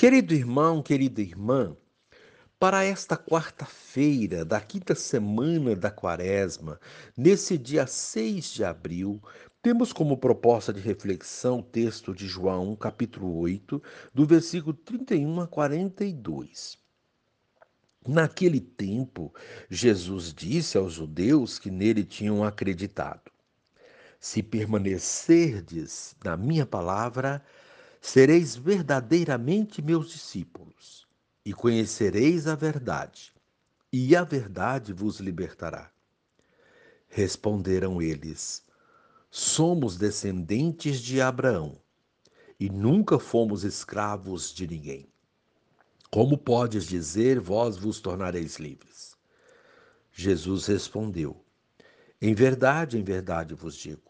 Querido irmão, querida irmã, para esta quarta-feira da quinta semana da Quaresma, nesse dia 6 de abril, temos como proposta de reflexão o texto de João, capítulo 8, do versículo 31 a 42. Naquele tempo, Jesus disse aos judeus que nele tinham acreditado: Se permanecerdes na minha palavra, sereis verdadeiramente meus discípulos, e conhecereis a verdade, e a verdade vos libertará. Responderam eles: Somos descendentes de Abraão, e nunca fomos escravos de ninguém. Como podes dizer, vós vos tornareis livres? Jesus respondeu: Em verdade, em verdade vos digo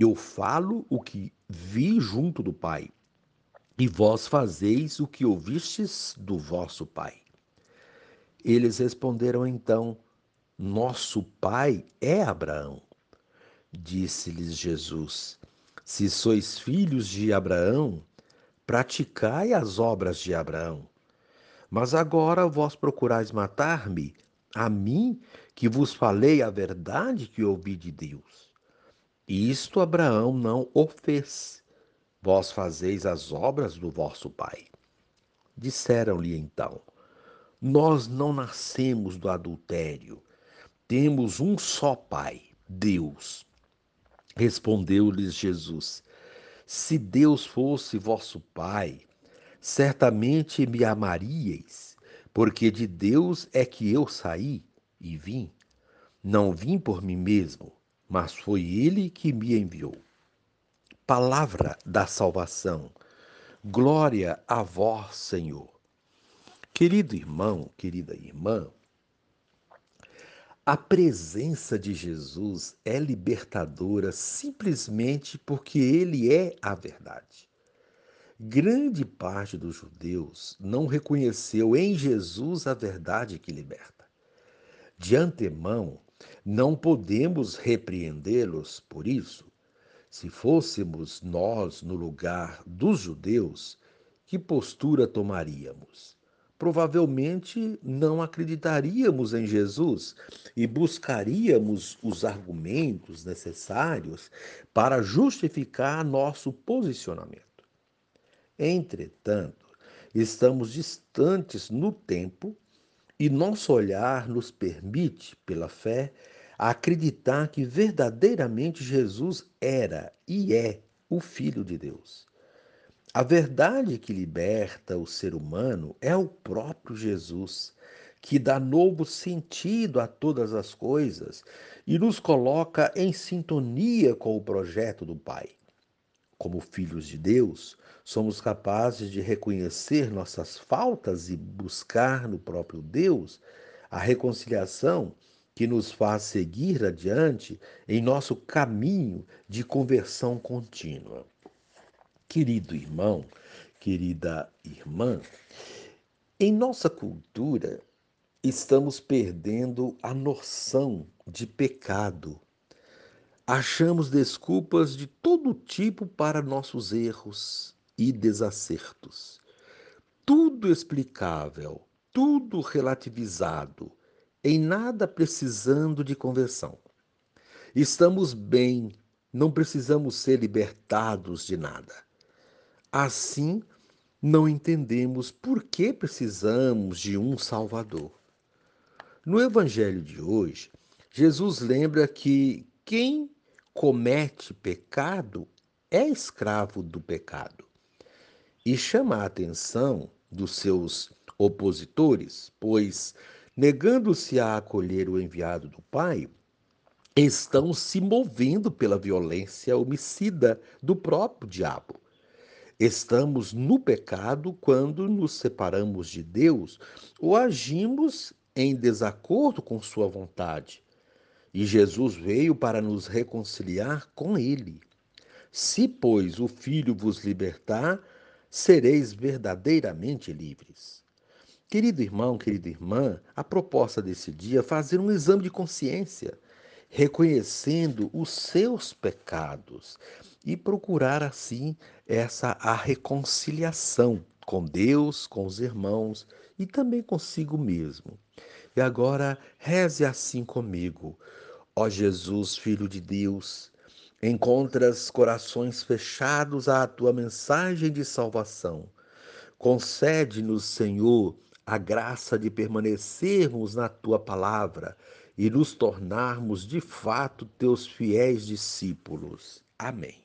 Eu falo o que vi junto do Pai, e vós fazeis o que ouvistes do vosso Pai. Eles responderam então: Nosso pai é Abraão. Disse-lhes Jesus: Se sois filhos de Abraão, praticai as obras de Abraão. Mas agora vós procurais matar-me, a mim, que vos falei a verdade que ouvi de Deus. Isto Abraão não o fez. Vós fazeis as obras do vosso pai. Disseram-lhe então: Nós não nascemos do adultério. Temos um só pai, Deus. Respondeu-lhes Jesus: Se Deus fosse vosso pai, certamente me amaríeis, porque de Deus é que eu saí e vim. Não vim por mim mesmo, mas foi ele que me enviou. Palavra da salvação. Glória a vós, Senhor. Querido irmão, querida irmã, a presença de Jesus é libertadora simplesmente porque ele é a verdade. Grande parte dos judeus não reconheceu em Jesus a verdade que liberta. De antemão, não podemos repreendê-los por isso. Se fôssemos nós no lugar dos judeus, que postura tomaríamos? Provavelmente não acreditaríamos em Jesus e buscaríamos os argumentos necessários para justificar nosso posicionamento. Entretanto, estamos distantes no tempo e nosso olhar nos permite, pela fé, acreditar que verdadeiramente Jesus era e é o Filho de Deus. A verdade que liberta o ser humano é o próprio Jesus, que dá novo sentido a todas as coisas e nos coloca em sintonia com o projeto do Pai. Como filhos de Deus, somos capazes de reconhecer nossas faltas e buscar no próprio Deus a reconciliação que nos faz seguir adiante em nosso caminho de conversão contínua. Querido irmão, querida irmã, em nossa cultura estamos perdendo a noção de pecado Achamos desculpas de todo tipo para nossos erros e desacertos. Tudo explicável, tudo relativizado, em nada precisando de conversão. Estamos bem, não precisamos ser libertados de nada. Assim, não entendemos por que precisamos de um Salvador. No Evangelho de hoje, Jesus lembra que quem comete pecado é escravo do pecado. E chama a atenção dos seus opositores, pois, negando-se a acolher o enviado do Pai, estão se movendo pela violência homicida do próprio diabo. Estamos no pecado quando nos separamos de Deus ou agimos em desacordo com Sua vontade. E Jesus veio para nos reconciliar com Ele. Se, pois, o Filho vos libertar, sereis verdadeiramente livres. Querido irmão, querida irmã, a proposta desse dia é fazer um exame de consciência, reconhecendo os seus pecados e procurar assim essa a reconciliação com Deus, com os irmãos e também consigo mesmo. E agora reze assim comigo. Ó Jesus, filho de Deus, encontras corações fechados à tua mensagem de salvação. Concede-nos, Senhor, a graça de permanecermos na tua palavra e nos tornarmos de fato teus fiéis discípulos. Amém.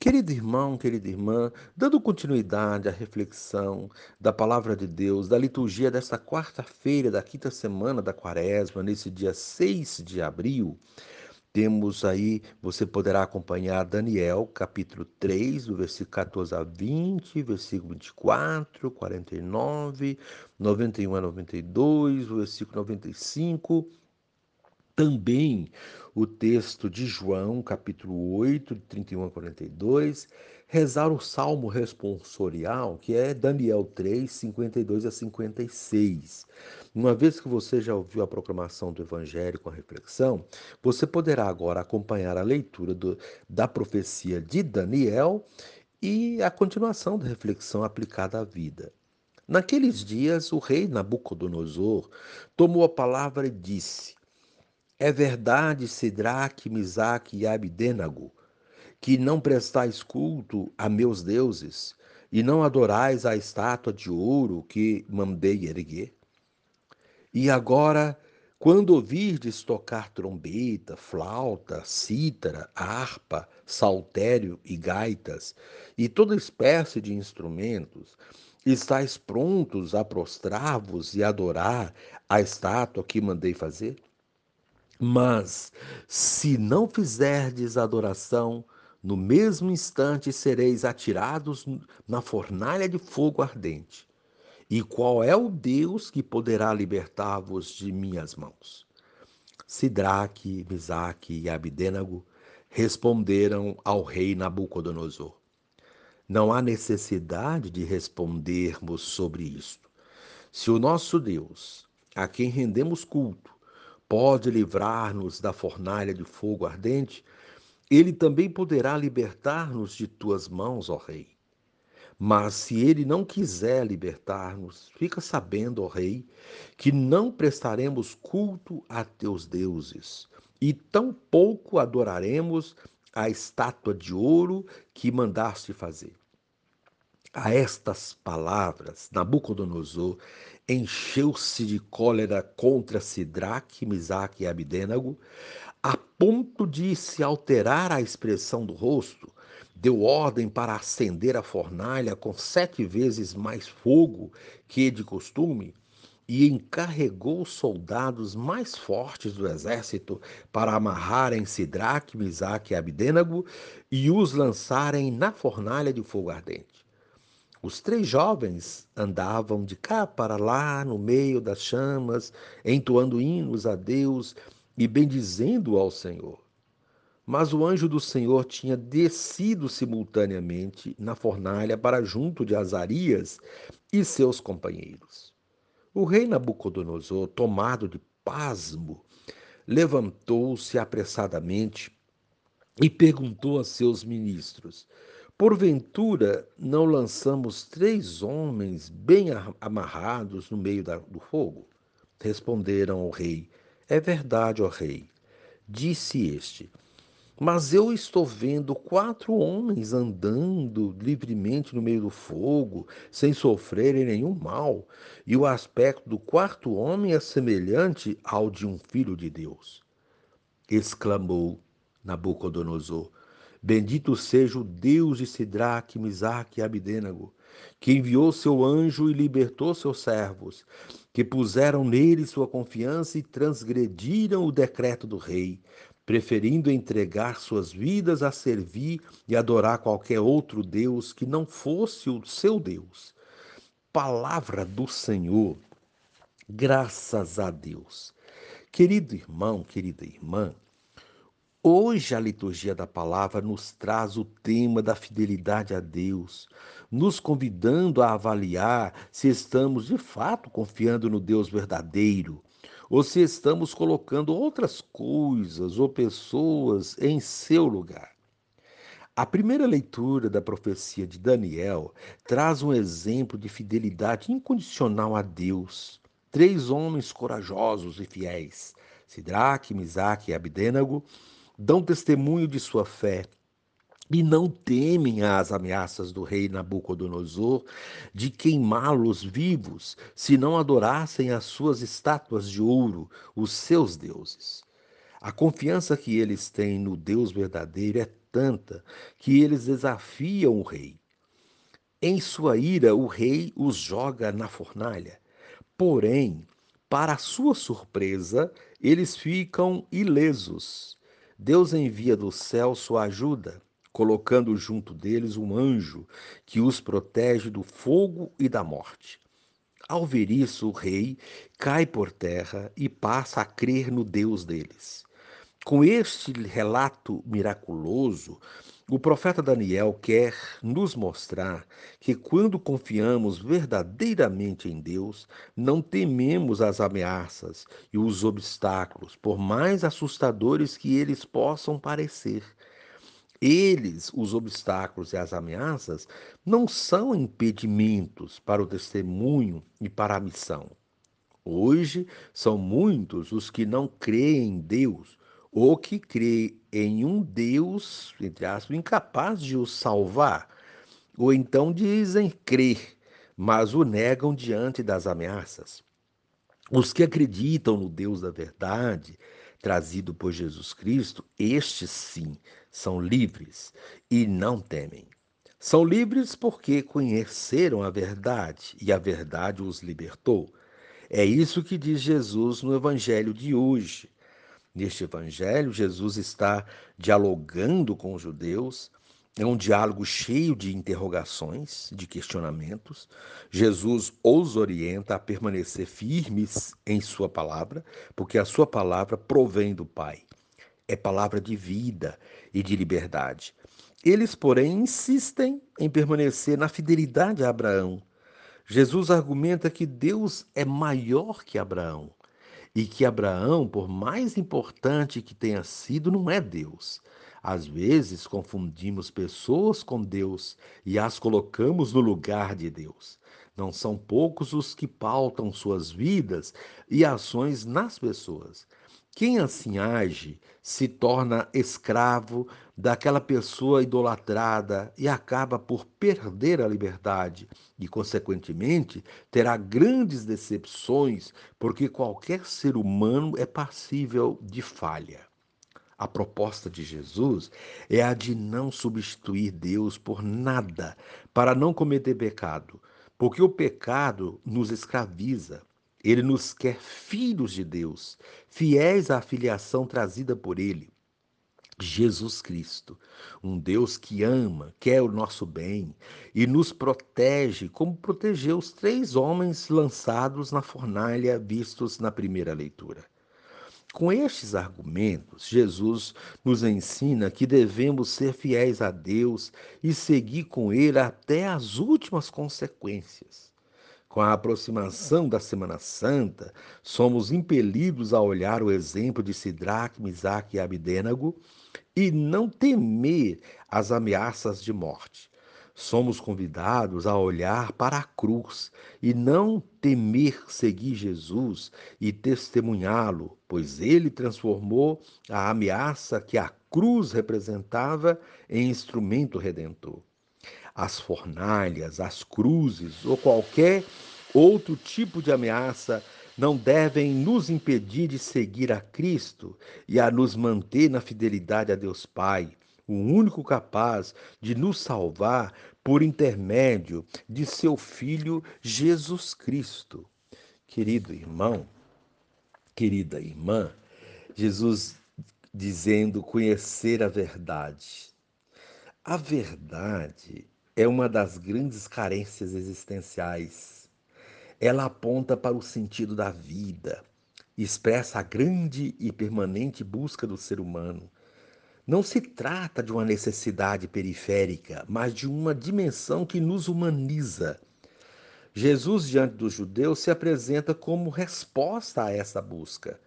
Querido irmão, querida irmã, dando continuidade à reflexão da palavra de Deus, da liturgia desta quarta-feira da quinta semana da quaresma, nesse dia 6 de abril, temos aí, você poderá acompanhar Daniel, capítulo 3, do versículo 14 a 20, versículo 24, 49, 91 a 92, versículo 95. Também o texto de João, capítulo 8, de 31 a 42, rezar o salmo responsorial, que é Daniel 3, 52 a 56. Uma vez que você já ouviu a proclamação do Evangelho com a reflexão, você poderá agora acompanhar a leitura do, da profecia de Daniel e a continuação da reflexão aplicada à vida. Naqueles dias, o rei Nabucodonosor tomou a palavra e disse: É verdade, Sidraque, Misaque e Abdenago, que não prestais culto a meus deuses e não adorais a estátua de ouro que mandei erguer? E agora, quando ouvirdes tocar trombeta, flauta, cítara, harpa, saltério e gaitas, e toda espécie de instrumentos, estáis prontos a prostrar-vos e adorar a estátua que mandei fazer? Mas, se não fizerdes adoração, no mesmo instante sereis atirados na fornalha de fogo ardente. E qual é o Deus que poderá libertar-vos de minhas mãos? Sidraque, Misaque e Abdênago responderam ao rei Nabucodonosor. Não há necessidade de respondermos sobre isto. Se o nosso Deus, a quem rendemos culto, pode livrar-nos da fornalha de fogo ardente, ele também poderá libertar-nos de tuas mãos, ó Rei. Mas se ele não quiser libertar-nos, fica sabendo, ó Rei, que não prestaremos culto a teus deuses, e tampouco adoraremos a estátua de ouro que mandaste fazer. A estas palavras, Nabucodonosor encheu-se de cólera contra Sidraque, Misaque e Abdênago, ponto de se alterar a expressão do rosto, deu ordem para acender a fornalha com sete vezes mais fogo que de costume e encarregou os soldados mais fortes do exército para amarrarem Sidraque, Misaque e Abdênago e os lançarem na fornalha de fogo ardente. Os três jovens andavam de cá para lá no meio das chamas, entoando hinos a Deus e bendizendo ao Senhor. Mas o anjo do Senhor tinha descido simultaneamente na fornalha para junto de Azarias e seus companheiros. O rei Nabucodonosor, tomado de pasmo, levantou-se apressadamente e perguntou a seus ministros: Porventura não lançamos três homens bem amarrados no meio do fogo? Responderam ao rei: é verdade, ó rei, disse este. Mas eu estou vendo quatro homens andando livremente no meio do fogo, sem sofrerem nenhum mal, e o aspecto do quarto homem é semelhante ao de um filho de Deus. Exclamou Nabucodonosor: Bendito seja o Deus de Sidraque, Misaque e Abdênago, que enviou seu anjo e libertou seus servos, que puseram nele sua confiança e transgrediram o decreto do rei, preferindo entregar suas vidas a servir e adorar qualquer outro Deus que não fosse o seu Deus. Palavra do Senhor, graças a Deus. Querido irmão, querida irmã, Hoje a liturgia da palavra nos traz o tema da fidelidade a Deus, nos convidando a avaliar se estamos de fato confiando no Deus verdadeiro ou se estamos colocando outras coisas ou pessoas em seu lugar. A primeira leitura da profecia de Daniel traz um exemplo de fidelidade incondicional a Deus. Três homens corajosos e fiéis, Sidraque, Misaque e Abdênago, dão testemunho de sua fé e não temem as ameaças do rei Nabucodonosor de queimá-los vivos se não adorassem as suas estátuas de ouro, os seus deuses. A confiança que eles têm no Deus verdadeiro é tanta que eles desafiam o rei. Em sua ira, o rei os joga na fornalha. Porém, para sua surpresa, eles ficam ilesos Deus envia do céu sua ajuda, colocando junto deles um anjo que os protege do fogo e da morte. Ao ver isso, o rei cai por terra e passa a crer no Deus deles. Com este relato miraculoso, o profeta Daniel quer nos mostrar que quando confiamos verdadeiramente em Deus, não tememos as ameaças e os obstáculos, por mais assustadores que eles possam parecer. Eles, os obstáculos e as ameaças, não são impedimentos para o testemunho e para a missão. Hoje são muitos os que não creem em Deus ou que crê em um Deus, entre aspas, incapaz de o salvar, ou então dizem crer, mas o negam diante das ameaças. Os que acreditam no Deus da verdade, trazido por Jesus Cristo, estes sim são livres e não temem. São livres porque conheceram a verdade e a verdade os libertou. É isso que diz Jesus no Evangelho de hoje. Neste evangelho, Jesus está dialogando com os judeus, é um diálogo cheio de interrogações, de questionamentos. Jesus os orienta a permanecer firmes em Sua palavra, porque a Sua palavra provém do Pai. É palavra de vida e de liberdade. Eles, porém, insistem em permanecer na fidelidade a Abraão. Jesus argumenta que Deus é maior que Abraão e que Abraão, por mais importante que tenha sido, não é Deus. Às vezes confundimos pessoas com Deus e as colocamos no lugar de Deus. Não são poucos os que pautam suas vidas e ações nas pessoas. Quem assim age se torna escravo daquela pessoa idolatrada e acaba por perder a liberdade e, consequentemente, terá grandes decepções, porque qualquer ser humano é passível de falha. A proposta de Jesus é a de não substituir Deus por nada para não cometer pecado, porque o pecado nos escraviza. Ele nos quer filhos de Deus, fiéis à filiação trazida por Ele. Jesus Cristo, um Deus que ama, quer o nosso bem e nos protege, como protegeu os três homens lançados na fornalha vistos na primeira leitura. Com estes argumentos, Jesus nos ensina que devemos ser fiéis a Deus e seguir com Ele até as últimas consequências. Com a aproximação da Semana Santa, somos impelidos a olhar o exemplo de Sidraque, Misaque e Abdênago e não temer as ameaças de morte. Somos convidados a olhar para a cruz e não temer seguir Jesus e testemunhá-lo, pois ele transformou a ameaça que a cruz representava em instrumento redentor as fornalhas, as cruzes ou qualquer outro tipo de ameaça não devem nos impedir de seguir a Cristo e a nos manter na fidelidade a Deus Pai, o único capaz de nos salvar por intermédio de seu Filho Jesus Cristo. Querido irmão, querida irmã, Jesus dizendo conhecer a verdade. A verdade é uma das grandes carências existenciais. Ela aponta para o sentido da vida, expressa a grande e permanente busca do ser humano. Não se trata de uma necessidade periférica, mas de uma dimensão que nos humaniza. Jesus, diante dos judeus, se apresenta como resposta a essa busca.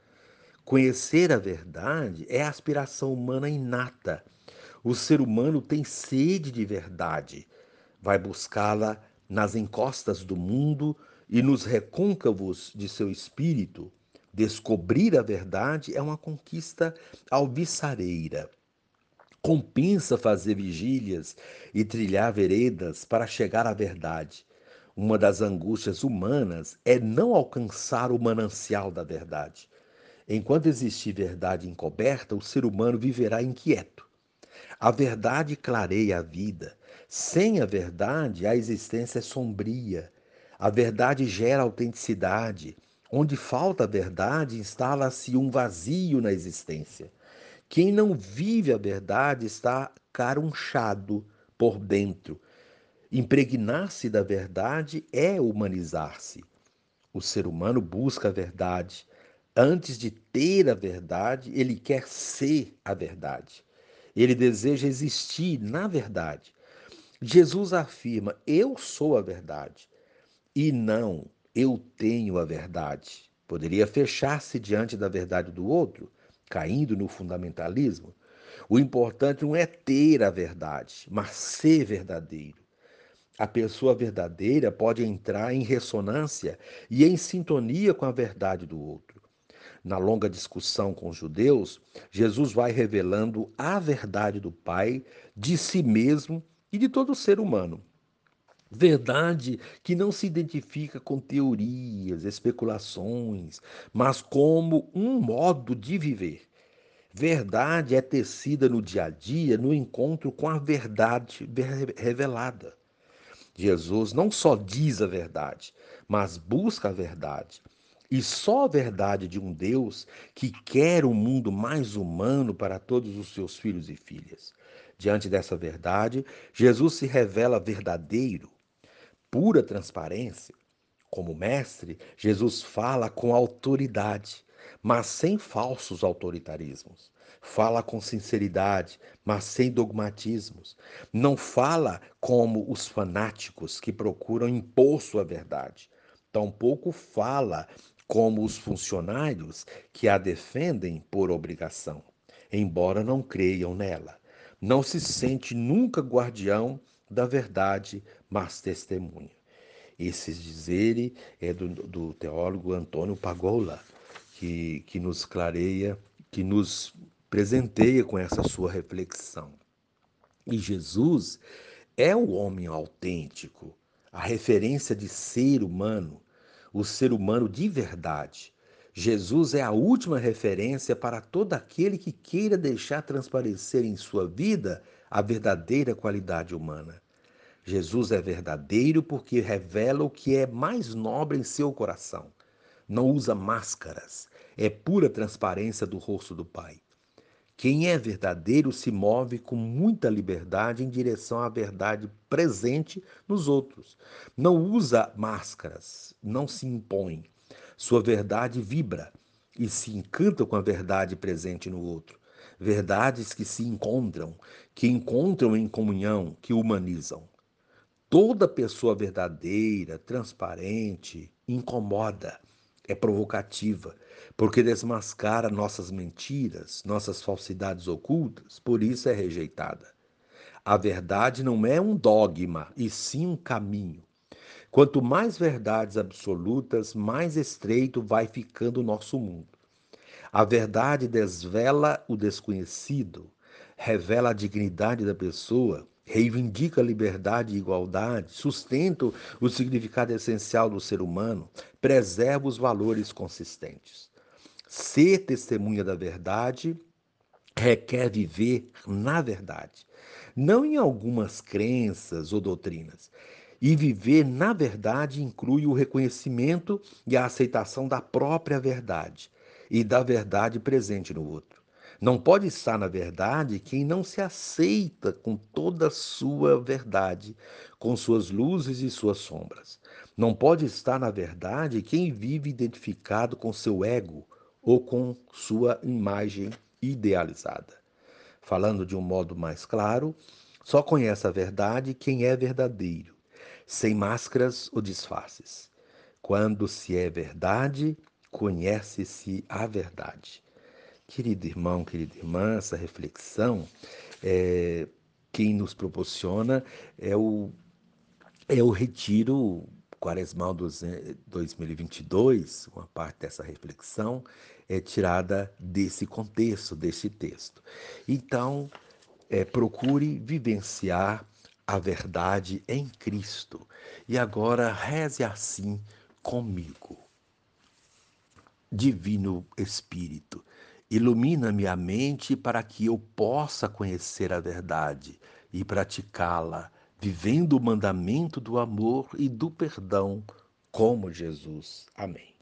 Conhecer a verdade é a aspiração humana inata. O ser humano tem sede de verdade. Vai buscá-la nas encostas do mundo e nos recôncavos de seu espírito. Descobrir a verdade é uma conquista alvissareira. Compensa fazer vigílias e trilhar veredas para chegar à verdade. Uma das angústias humanas é não alcançar o manancial da verdade. Enquanto existir verdade encoberta, o ser humano viverá inquieto. A verdade clareia a vida. Sem a verdade, a existência é sombria. A verdade gera autenticidade. Onde falta a verdade, instala-se um vazio na existência. Quem não vive a verdade está carunchado por dentro. Impregnar-se da verdade é humanizar-se. O ser humano busca a verdade, Antes de ter a verdade, ele quer ser a verdade. Ele deseja existir na verdade. Jesus afirma: Eu sou a verdade. E não, eu tenho a verdade. Poderia fechar-se diante da verdade do outro, caindo no fundamentalismo. O importante não é ter a verdade, mas ser verdadeiro. A pessoa verdadeira pode entrar em ressonância e em sintonia com a verdade do outro na longa discussão com os judeus, Jesus vai revelando a verdade do Pai, de si mesmo e de todo ser humano. Verdade que não se identifica com teorias, especulações, mas como um modo de viver. Verdade é tecida no dia a dia, no encontro com a verdade revelada. Jesus não só diz a verdade, mas busca a verdade. E só a verdade de um Deus que quer um mundo mais humano para todos os seus filhos e filhas. Diante dessa verdade, Jesus se revela verdadeiro, pura transparência. Como mestre, Jesus fala com autoridade, mas sem falsos autoritarismos. Fala com sinceridade, mas sem dogmatismos. Não fala como os fanáticos que procuram impor sua verdade. Tampouco fala como os funcionários que a defendem por obrigação, embora não creiam nela. Não se sente nunca guardião da verdade, mas testemunha. Esse dizer é do, do teólogo Antônio Pagola, que, que nos clareia, que nos presenteia com essa sua reflexão. E Jesus é o homem autêntico, a referência de ser humano, o ser humano de verdade. Jesus é a última referência para todo aquele que queira deixar transparecer em sua vida a verdadeira qualidade humana. Jesus é verdadeiro porque revela o que é mais nobre em seu coração. Não usa máscaras, é pura transparência do rosto do Pai. Quem é verdadeiro se move com muita liberdade em direção à verdade presente nos outros. Não usa máscaras, não se impõe. Sua verdade vibra e se encanta com a verdade presente no outro. Verdades que se encontram, que encontram em comunhão, que humanizam. Toda pessoa verdadeira, transparente, incomoda é provocativa, porque desmascara nossas mentiras, nossas falsidades ocultas, por isso é rejeitada. A verdade não é um dogma, e sim um caminho. Quanto mais verdades absolutas, mais estreito vai ficando o nosso mundo. A verdade desvela o desconhecido, revela a dignidade da pessoa, reivindica liberdade e igualdade, sustenta o significado essencial do ser humano, preserva os valores consistentes. Ser testemunha da verdade requer viver na verdade, não em algumas crenças ou doutrinas. E viver na verdade inclui o reconhecimento e a aceitação da própria verdade e da verdade presente no outro. Não pode estar na verdade quem não se aceita com toda a sua verdade, com suas luzes e suas sombras. Não pode estar na verdade quem vive identificado com seu ego ou com sua imagem idealizada. Falando de um modo mais claro, só conhece a verdade quem é verdadeiro, sem máscaras ou disfarces. Quando se é verdade, conhece-se a verdade. Querido irmão, querida irmã, essa reflexão, é, quem nos proporciona é o, é o Retiro Quaresmal 2022, uma parte dessa reflexão é tirada desse contexto, desse texto. Então, é, procure vivenciar a verdade em Cristo. E agora reze assim comigo. Divino Espírito, Ilumina-me a mente para que eu possa conhecer a verdade e praticá-la, vivendo o mandamento do amor e do perdão, como Jesus. Amém.